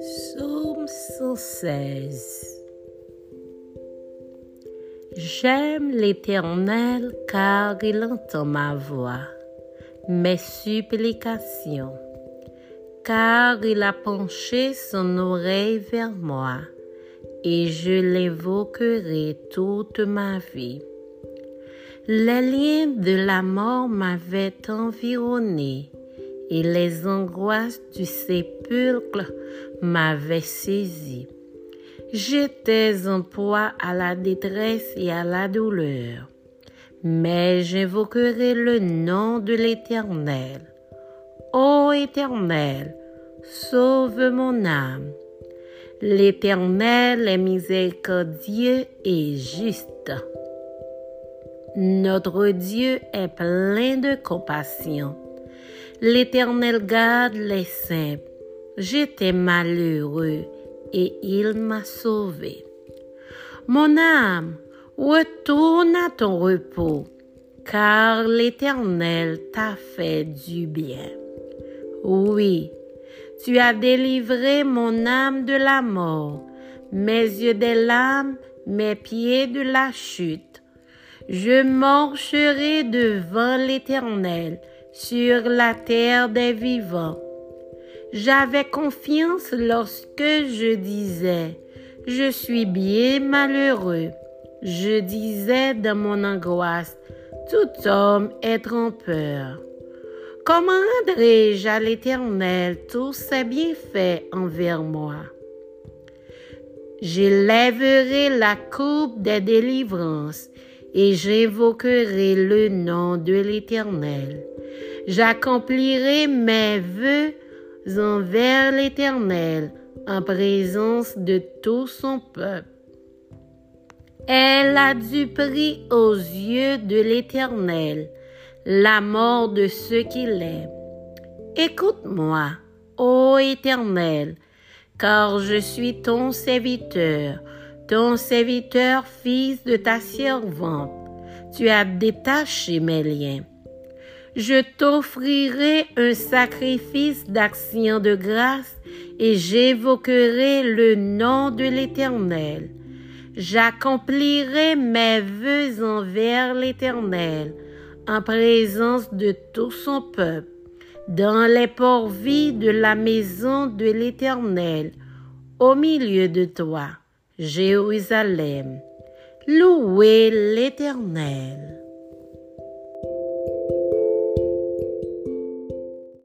Psaume 116 J'aime l'Éternel car il entend ma voix, mes supplications, car il a penché son oreille vers moi, et je l'évoquerai toute ma vie. Les liens de la mort m'avaient environné et les angoisses du sépulcre m'avaient saisi. J'étais en proie à la détresse et à la douleur, mais j'invoquerai le nom de l'Éternel. Ô Éternel, sauve mon âme. L'Éternel est miséricordieux et juste. Notre Dieu est plein de compassion. L'Éternel garde les simples. J'étais malheureux et il m'a sauvé. Mon âme, retourne à ton repos, car l'Éternel t'a fait du bien. Oui, tu as délivré mon âme de la mort, mes yeux des lames, mes pieds de la chute. Je marcherai devant l'Éternel sur la terre des vivants. J'avais confiance lorsque je disais, je suis bien malheureux. Je disais dans mon angoisse, tout homme est trompeur. Comment rendrai-je à l'Éternel tous ses bienfaits envers moi? J'élèverai la coupe des délivrances et j'évoquerai le nom de l'Éternel. J'accomplirai mes vœux envers l'Éternel en présence de tout son peuple. Elle a du prix aux yeux de l'Éternel, la mort de ceux qui l'aiment. Écoute-moi, ô Éternel, car je suis ton serviteur ton serviteur, fils de ta servante. Tu as détaché mes liens. Je t'offrirai un sacrifice d'action de grâce et j'évoquerai le nom de l'Éternel. J'accomplirai mes vœux envers l'Éternel en présence de tout son peuple, dans les ports-vies de la maison de l'Éternel, au milieu de toi. Jérusalem. Louez l'Éternel.